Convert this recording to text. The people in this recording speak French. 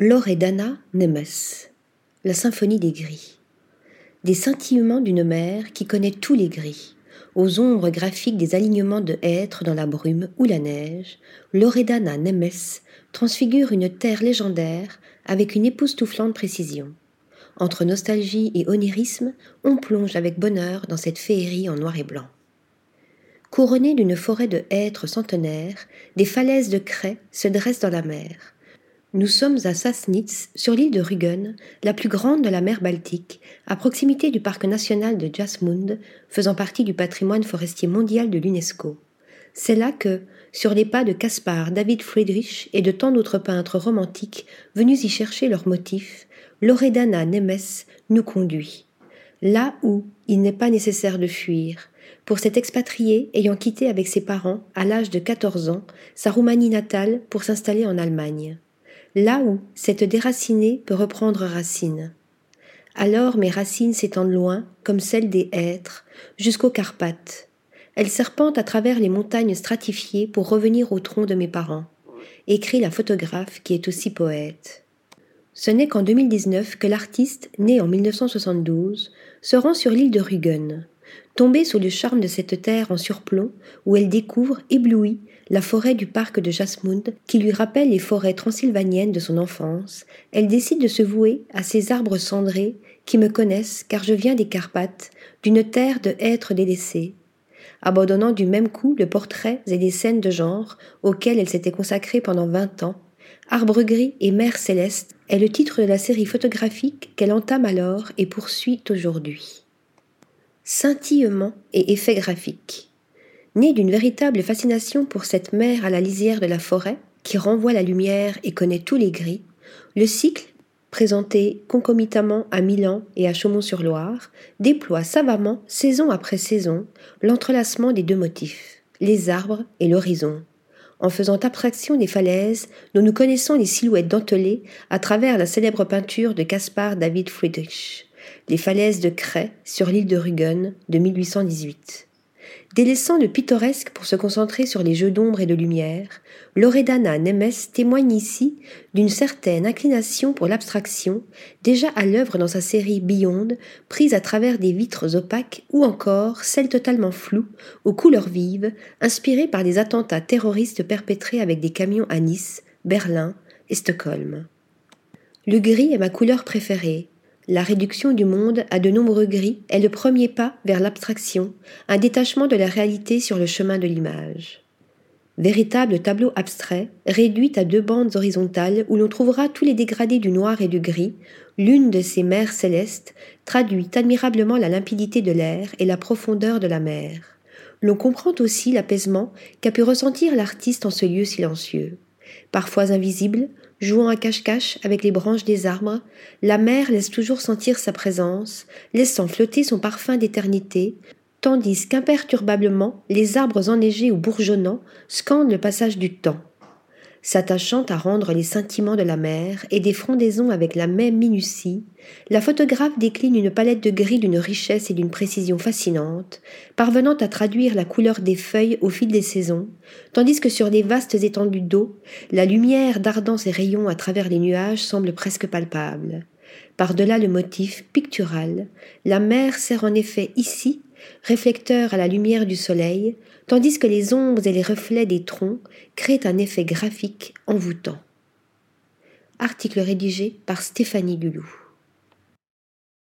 Loredana Nemes, la symphonie des gris. Des scintillements d'une mer qui connaît tous les gris, aux ombres graphiques des alignements de hêtres dans la brume ou la neige, Loredana Nemes transfigure une terre légendaire avec une époustouflante précision. Entre nostalgie et onirisme, on plonge avec bonheur dans cette féerie en noir et blanc. Couronnée d'une forêt de hêtres centenaires, des falaises de craie se dressent dans la mer. Nous sommes à Sassnitz, sur l'île de Rügen, la plus grande de la mer Baltique, à proximité du parc national de Jasmund, faisant partie du patrimoine forestier mondial de l'UNESCO. C'est là que, sur les pas de Caspar David Friedrich et de tant d'autres peintres romantiques venus y chercher leurs motifs, Loredana Nemes nous conduit. Là où il n'est pas nécessaire de fuir, pour cet expatrié ayant quitté avec ses parents, à l'âge de 14 ans, sa Roumanie natale pour s'installer en Allemagne là où cette déracinée peut reprendre racine. Alors mes racines s'étendent loin, comme celles des hêtres, jusqu'aux Carpates. Elles serpentent à travers les montagnes stratifiées pour revenir au tronc de mes parents, écrit la photographe qui est aussi poète. Ce n'est qu'en 2019 que l'artiste, né en 1972, se rend sur l'île de Rügen, tombé sous le charme de cette terre en surplomb où elle découvre, éblouie, la forêt du parc de Jasmund, qui lui rappelle les forêts transylvaniennes de son enfance, elle décide de se vouer à ces arbres cendrés qui me connaissent car je viens des Carpates, d'une terre de hêtres délaissés. Abandonnant du même coup le portrait et les scènes de genre auxquelles elle s'était consacrée pendant vingt ans, Arbre gris et mer céleste est le titre de la série photographique qu'elle entame alors et poursuit aujourd'hui. Scintillement et effets graphiques. Né d'une véritable fascination pour cette mer à la lisière de la forêt, qui renvoie la lumière et connaît tous les gris, le cycle, présenté concomitamment à Milan et à Chaumont-sur-Loire, déploie savamment, saison après saison, l'entrelacement des deux motifs, les arbres et l'horizon, en faisant abstraction des falaises dont nous connaissons les silhouettes dentelées à travers la célèbre peinture de Caspar David Friedrich, les falaises de Cray sur l'île de Rügen de 1818. Délaissant le pittoresque pour se concentrer sur les jeux d'ombre et de lumière, Loredana Nemes témoigne ici d'une certaine inclination pour l'abstraction, déjà à l'œuvre dans sa série Beyond, prise à travers des vitres opaques ou encore celles totalement floues, aux couleurs vives, inspirées par des attentats terroristes perpétrés avec des camions à Nice, Berlin et Stockholm. Le gris est ma couleur préférée, la réduction du monde à de nombreux gris est le premier pas vers l'abstraction, un détachement de la réalité sur le chemin de l'image. Véritable tableau abstrait, réduit à deux bandes horizontales où l'on trouvera tous les dégradés du noir et du gris, l'une de ces mers célestes traduit admirablement la limpidité de l'air et la profondeur de la mer. L'on comprend aussi l'apaisement qu'a pu ressentir l'artiste en ce lieu silencieux. Parfois invisible, jouant à cache-cache avec les branches des arbres, la mer laisse toujours sentir sa présence, laissant flotter son parfum d'éternité, tandis qu'imperturbablement les arbres enneigés ou bourgeonnants scandent le passage du temps s'attachant à rendre les sentiments de la mer et des frondaisons avec la même minutie, la photographe décline une palette de gris d'une richesse et d'une précision fascinante, parvenant à traduire la couleur des feuilles au fil des saisons, tandis que sur les vastes étendues d'eau, la lumière dardant ses rayons à travers les nuages semble presque palpable. Par-delà le motif pictural, la mer sert en effet ici réflecteur à la lumière du soleil, tandis que les ombres et les reflets des troncs créent un effet graphique envoûtant. Article rédigé par Stéphanie.